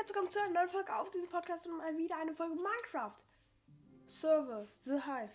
herzlich willkommen zu einer neuen Folge auf diesem Podcast und mal wieder eine Folge Minecraft. Server, The Hive.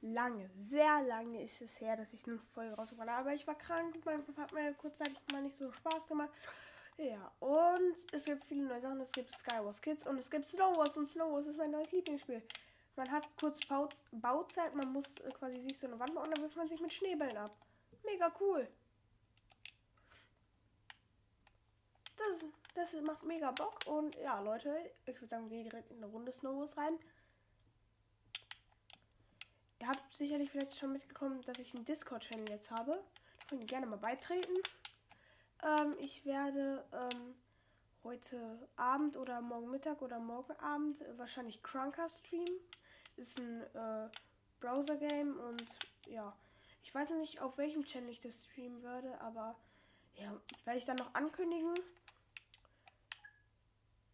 Lange, sehr lange ist es her, dass ich eine Folge rausgebracht habe, aber ich war krank. Minecraft hat mir kurzzeitig mal nicht so Spaß gemacht. Ja, und es gibt viele neue Sachen. Es gibt Skywars Kids und es gibt Snow Wars und Snow Wars ist mein neues Lieblingsspiel. Man hat kurz Bauzeit, man muss quasi sich so eine Wand bauen und dann wirft man sich mit Schneebällen ab. Mega cool. Das, das macht mega Bock. Und ja, Leute, ich würde sagen, wir gehen direkt in eine Runde Snowballs rein. Ihr habt sicherlich vielleicht schon mitbekommen, dass ich einen Discord-Channel jetzt habe. Da könnt ihr gerne mal beitreten. Ähm, ich werde ähm, heute Abend oder morgen Mittag oder morgen Abend wahrscheinlich Crunker streamen. Ist ein äh, Browser-Game und ja, ich weiß noch nicht, auf welchem Channel ich das streamen würde, aber ja, werde ich dann noch ankündigen.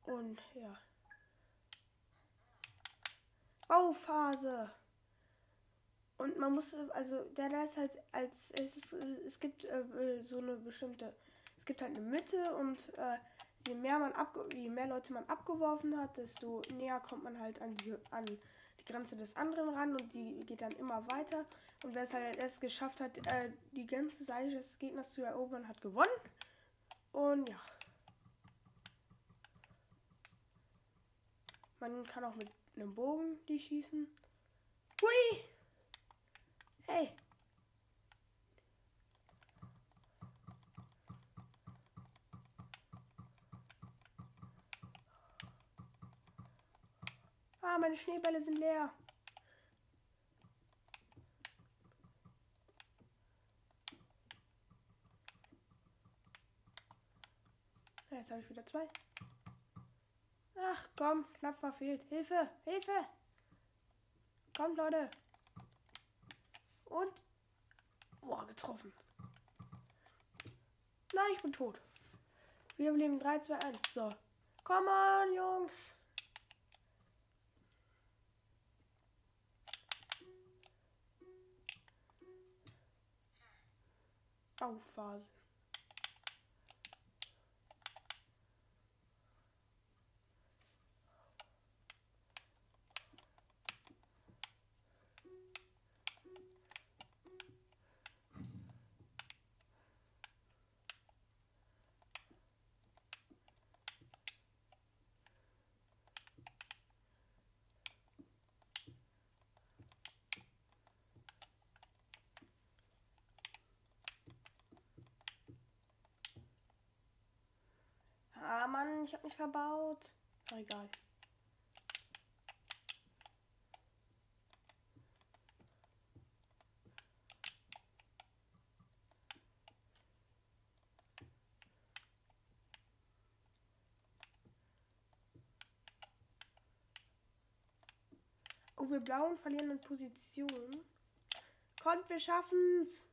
Und ja. Bauphase. Und man muss, also der da ist halt als, es, ist, es gibt äh, so eine bestimmte, es gibt halt eine Mitte und äh, je mehr man abge je mehr Leute man abgeworfen hat, desto näher kommt man halt an die, an die Grenze des anderen ran und die geht dann immer weiter. Und wer es halt erst geschafft hat, äh, die ganze Seite des Gegners zu erobern, hat gewonnen. Und ja. Man kann auch mit einem Bogen die schießen. Hui! Hey! Ah, meine Schneebälle sind leer. Jetzt habe ich wieder zwei. Ach komm, knapp verfehlt. Hilfe, Hilfe. Kommt, Leute. Und. Boah, getroffen. Nein, ich bin tot. Wiederbeleben 3, 2, 1. So. Komm on, Jungs. Aufphase. Mann, ich hab mich verbaut. Ach, egal. Oh, wir Blauen verlieren in Position. Kommt, wir schaffen's.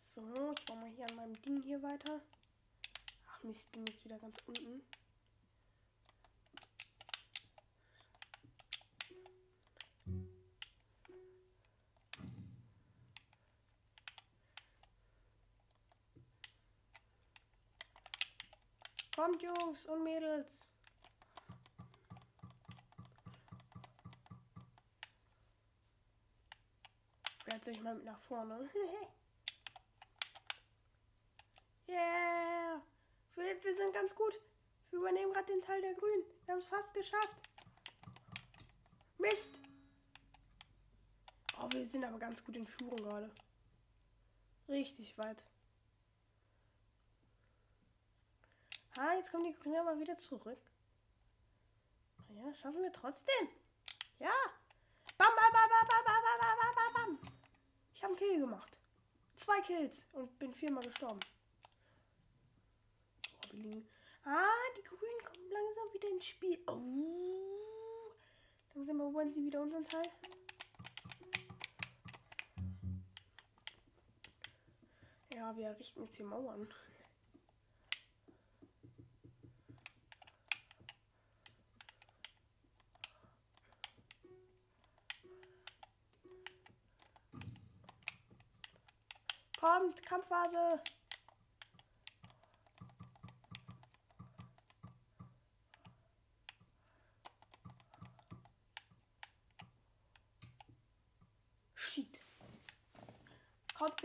So, ich mache mal hier an meinem Ding hier weiter. Ach Mist, bin jetzt wieder ganz unten. Kommt Jungs und Mädels. Vielleicht soll ich mal mit nach vorne. Wir, wir sind ganz gut. Wir übernehmen gerade den Teil der Grünen. Wir haben es fast geschafft. Mist! Oh, wir sind aber ganz gut in Führung gerade. Richtig weit. Ah, jetzt kommen die Grünen aber wieder zurück. Ja, schaffen wir trotzdem. Ja. Bam, bam, bam, bam, bam, bam, bam, bam, bam. Ich habe einen Kill gemacht. Zwei Kills und bin viermal gestorben Zwilling. Ah, die Grünen kommen langsam wieder ins Spiel. Oh. Langsam erobern sie wieder unseren Teil. Ja, wir richten jetzt hier Mauern. Kommt, Kampfphase!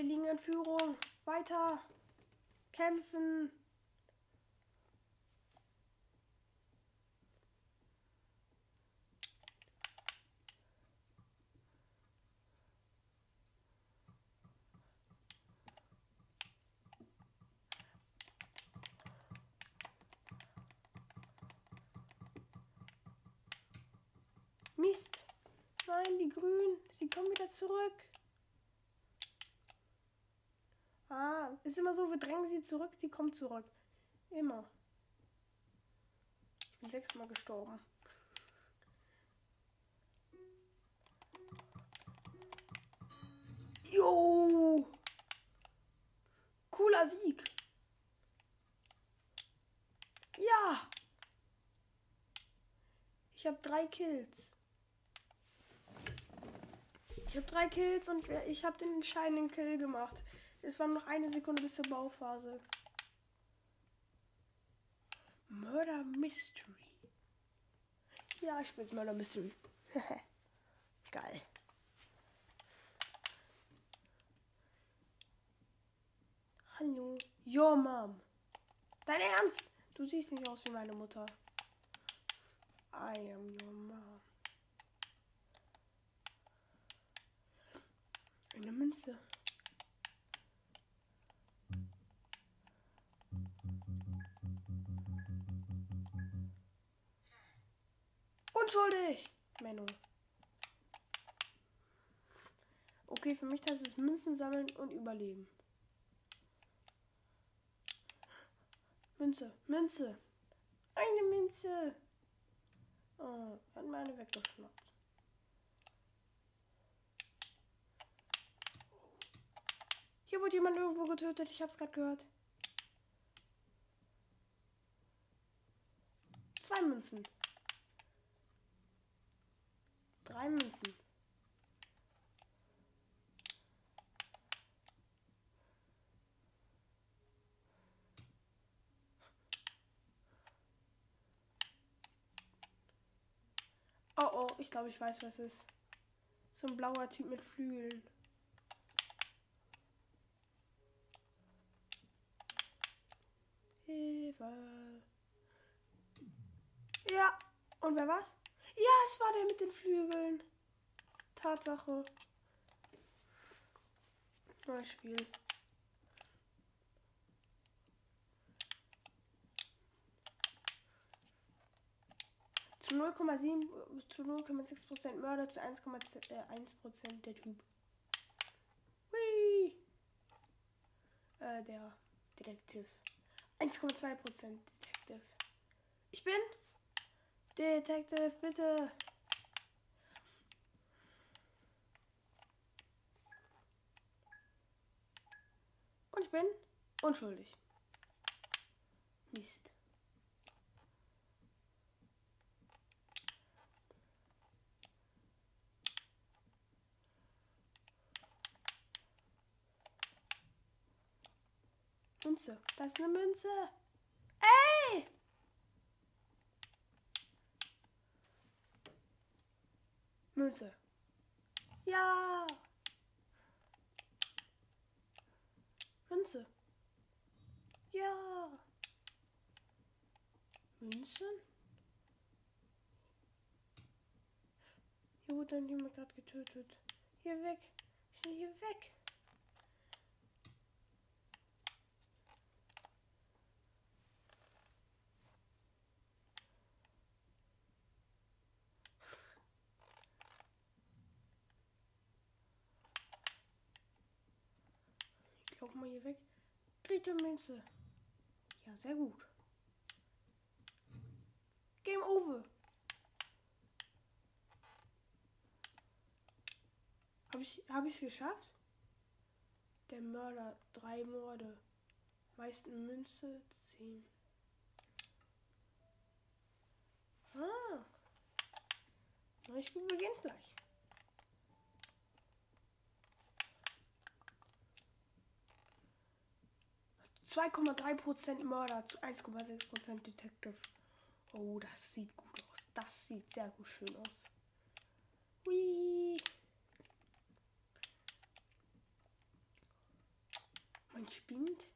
Wir liegen in Führung. Weiter. Kämpfen. Mist. Nein, die Grünen. Sie kommen wieder zurück. Ah, ist immer so, wir drängen sie zurück, sie kommt zurück. Immer. Ich bin sechsmal gestorben. Jo! Cooler Sieg. Ja! Ich habe drei Kills. Ich habe drei Kills und ich habe den entscheidenden Kill gemacht. Es war noch eine Sekunde bis zur Bauphase. Murder Mystery. Ja, ich spiele Murder Mystery. Geil. Hallo. Yo, Mom. Dein Ernst? Du siehst nicht aus wie meine Mutter. I am your mom. Eine Münze. Unschuldig! Menno. Okay, für mich heißt es Münzen sammeln und überleben. Münze, Münze. Eine Münze. Oh, hat meine weggeschnappt. Hier wurde jemand irgendwo getötet. Ich hab's gerade gehört. Zwei Münzen. Drei Münzen. Oh oh, ich glaube, ich weiß, was es ist. So ein blauer Typ mit Flügeln. Hilfe. Ja, und wer war's? Ja, es war der mit den Flügeln. Tatsache. Neues Spiel. Zu 0,7 zu 0,6% Mörder zu 1,1% äh, der Typ. Hui. Äh, der Detektiv. 1,2% Detective. Ich bin Detective, bitte. Und ich bin unschuldig. Mist. Münze. Das ist eine Münze. Münze. Ja. Münze. Ja. Münzen? Hier wurde jemand gerade getötet. Hier weg. Schnell hier weg. Laufe mal hier weg. Dritte Münze. Ja, sehr gut. Game over. Habe ich habe ich geschafft? Der Mörder drei Morde. Meisten Münze zehn. Ah. Neues Spiel beginnt gleich. 2,3% Mörder zu 1,6% Detective. Oh, das sieht gut aus. Das sieht sehr gut schön aus. Hui. Man spinnt.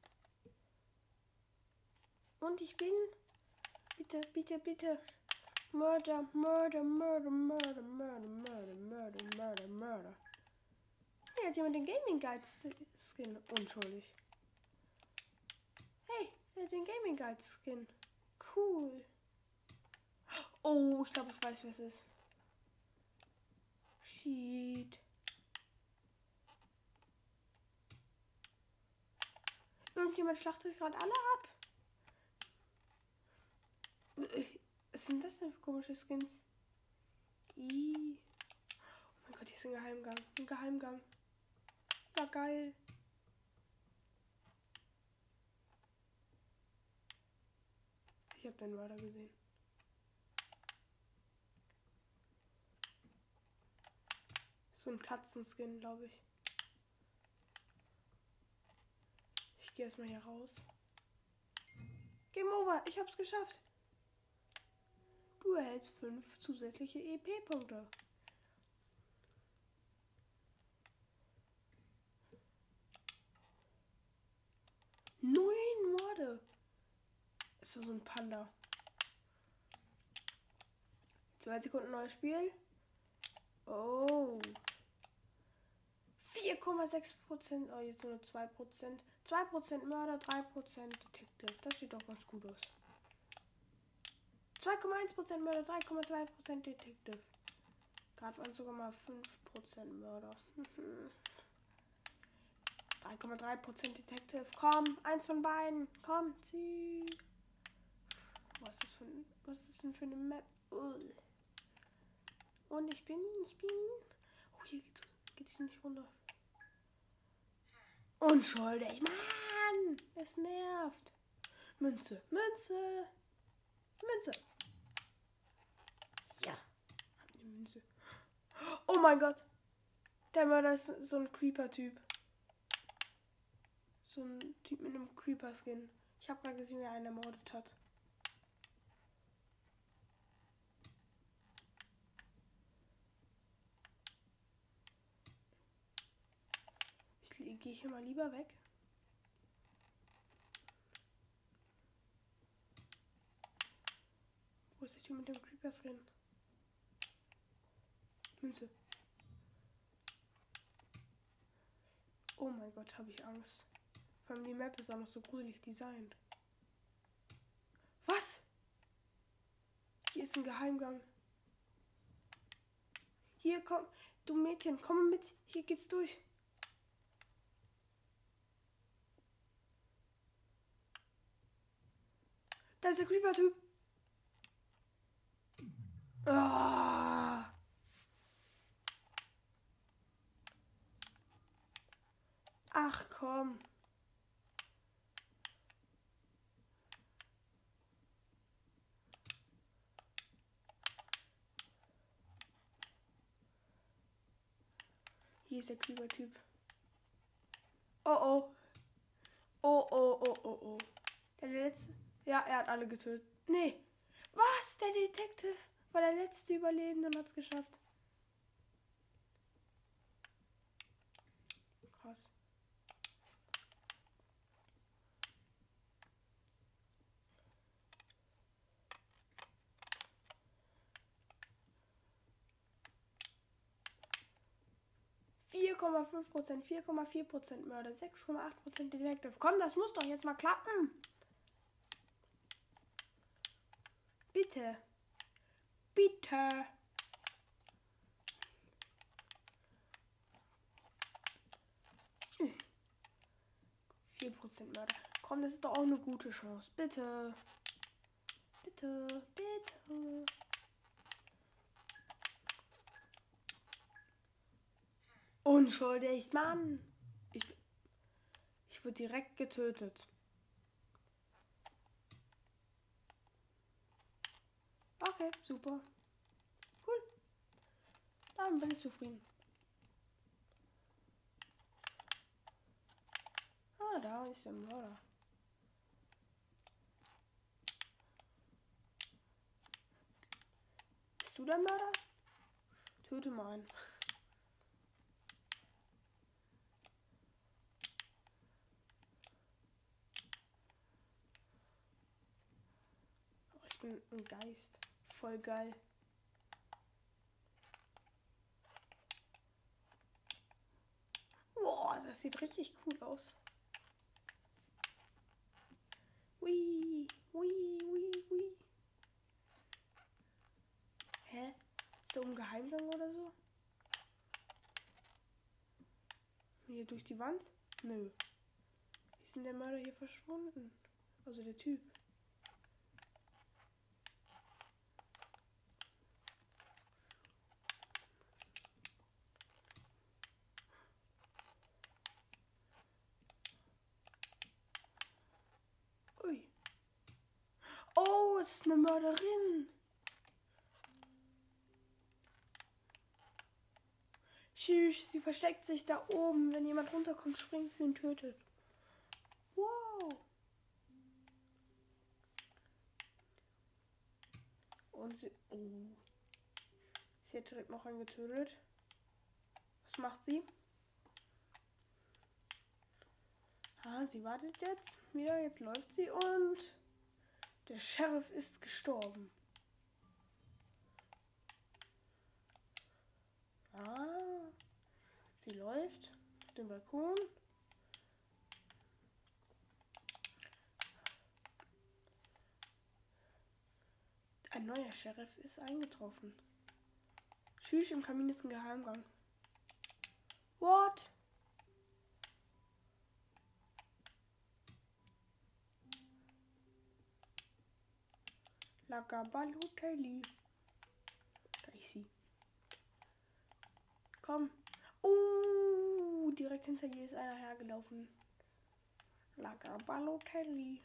Und ich bin. Bitte, bitte, bitte. Murder, murder, murder, murder, murder, murder, murder, murder, murder. Hier hat jemand den Gaming Guide Skin. Unschuldig. Hat den Gaming Guide Skin. Cool. Oh, ich glaube, ich weiß, wer es ist. Shit. Irgendjemand schlachtet gerade alle ab. Was sind das denn für komische Skins? Ih. Oh mein Gott, hier ist ein Geheimgang. Ein Geheimgang. Ja, geil. Ich habe den Mörder gesehen. So ein Katzenskin, glaube ich. Ich gehe erstmal hier raus. Game over, ich hab's geschafft. Du erhältst fünf zusätzliche EP-Punkte. Morde. Ist so ein Panda. Zwei Sekunden neues Spiel. Oh. 4,6 Prozent. Oh, jetzt nur 2 Prozent. 2 Prozent Mörder, 3 Prozent Detective. Das sieht doch ganz gut aus. 2,1% Mörder, 3,2% Detective. Gerade waren sogar mal 5% Mörder. 3,3% Detective. Komm, eins von beiden. Komm, zieh. Was ist das für, was ist denn für eine Map? Ugh. Und ich bin, ich bin. Oh, hier geht's, geht's nicht runter. Unschuldig, Mann! Es nervt. Münze, Münze, Münze. Münze. Oh mein Gott. Der Mörder ist so ein Creeper-Typ. So ein Typ mit einem Creeper-Skin. Ich habe gerade gesehen, wer einen ermordet hat. Ich gehe hier mal lieber weg. Wo ist der Typ mit dem Creeper-Skin? Münze. Oh mein Gott, habe ich Angst. Vor allem die Map ist auch noch so gruselig designt. Was? Hier ist ein Geheimgang. Hier, komm. Du Mädchen, komm mit. Hier geht's durch. Ist der Creeper-Typ. Ah. Ach komm. Hier ist der Klüger-Typ. Oh oh. Oh oh oh oh oh. Der letzte. Ja, er hat alle getötet. Nee. Was? Der Detective war der letzte Überlebende und hat's geschafft. Krass. 4,5%, 4,4% Mörder, 6,8% Detective. Komm, das muss doch jetzt mal klappen. Bitte. Bitte. Vier Prozent Mörder. Komm, das ist doch auch eine gute Chance. Bitte. Bitte, bitte. Unschuldig, Mann. Ich, ich wurde direkt getötet. super. Cool. Dann bin ich zufrieden. Ah, da ist der Mörder. Bist du der Mörder? Töte mal einen. ich bin ein Geist. Voll geil. Boah, das sieht richtig cool aus. Hui, hui, hui, hui. Hä? Ist da oben Geheimgang oder so? Hier durch die Wand? Nö. Wie ist denn der Mörder hier verschwunden? Also der Typ. Ui. Oh, es ist eine Mörderin. Tschüss, sie versteckt sich da oben. Wenn jemand runterkommt, springt sie und tötet. Wow. Und sie. Oh. Sie hat direkt noch einen getötet. Was macht sie? Ah, sie wartet jetzt wieder. Jetzt läuft sie und der Sheriff ist gestorben. Ah, sie läuft auf den Balkon. Ein neuer Sheriff ist eingetroffen. Tschüss, im Kamin ist ein Geheimgang. What? Lagabaloteli. Da ist sie. Komm. Direkt hinter ihr ist einer hergelaufen. Lagabalotelli.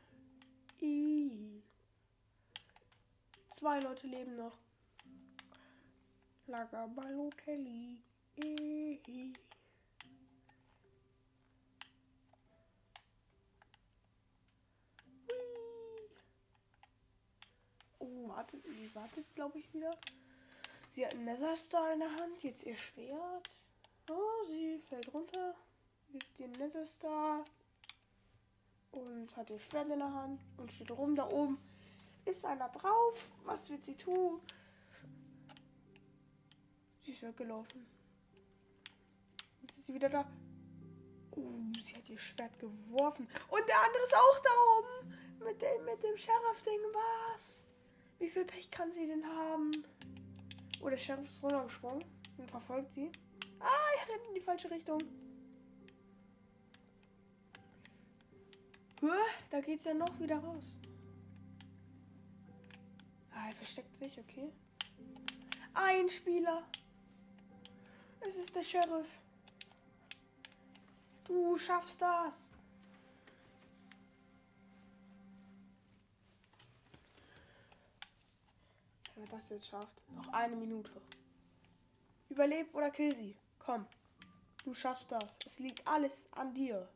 I. Zwei Leute leben noch. Lagabalotelli. I. Oh, wartet, wartet, glaube ich, wieder. Sie hat einen Netherstar in der Hand, jetzt ihr Schwert. Oh, sie fällt runter, gibt den Netherstar und hat ihr Schwert in der Hand und steht rum. Da oben ist einer drauf. Was wird sie tun? Sie ist weggelaufen. Jetzt ist sie wieder da. Oh, sie hat ihr Schwert geworfen. Und der andere ist auch da oben. Mit dem, mit dem Sheriff-Ding. Was? Wie viel Pech kann sie denn haben? Oh, der Sheriff ist runtergesprungen und verfolgt sie. Rennt in die falsche Richtung. Da geht's ja noch wieder raus. Ah, er versteckt sich, okay. Ein Spieler. Es ist der Sheriff. Du schaffst das. Wenn er das jetzt schafft. Noch eine Minute. Überleb oder kill sie. Komm. Du schaffst das. Es liegt alles an dir.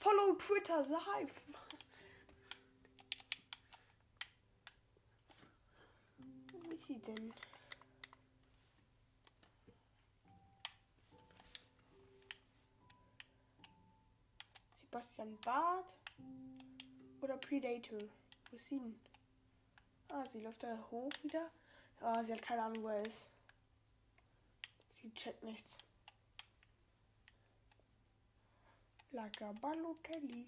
Follow Twitter live. Wo ist sie denn? Sebastian Bart oder Predator? Wo ist sie denn? Ah, sie läuft da hoch wieder. Ah, sie hat keine Ahnung, wo er ist. Sie checkt nichts. Lager Balotelli.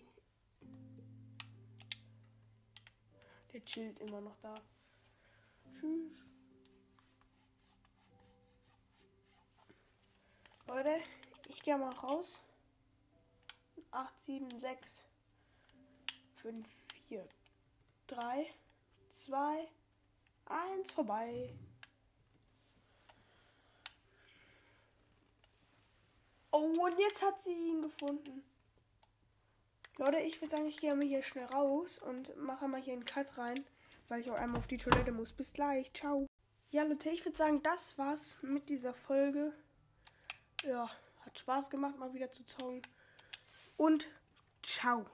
Der chillt immer noch da. Tschüss. Leute, ich gehe mal raus. 8, 7, 6, 5, 4, 3, 2, 1, vorbei. Oh, und jetzt hat sie ihn gefunden. Leute, ich würde sagen, ich gehe mal hier schnell raus und mache mal hier einen Cut rein, weil ich auch einmal auf die Toilette muss. Bis gleich. Ciao. Ja, Leute, ich würde sagen, das war's mit dieser Folge. Ja, hat Spaß gemacht, mal wieder zu zocken. Und ciao.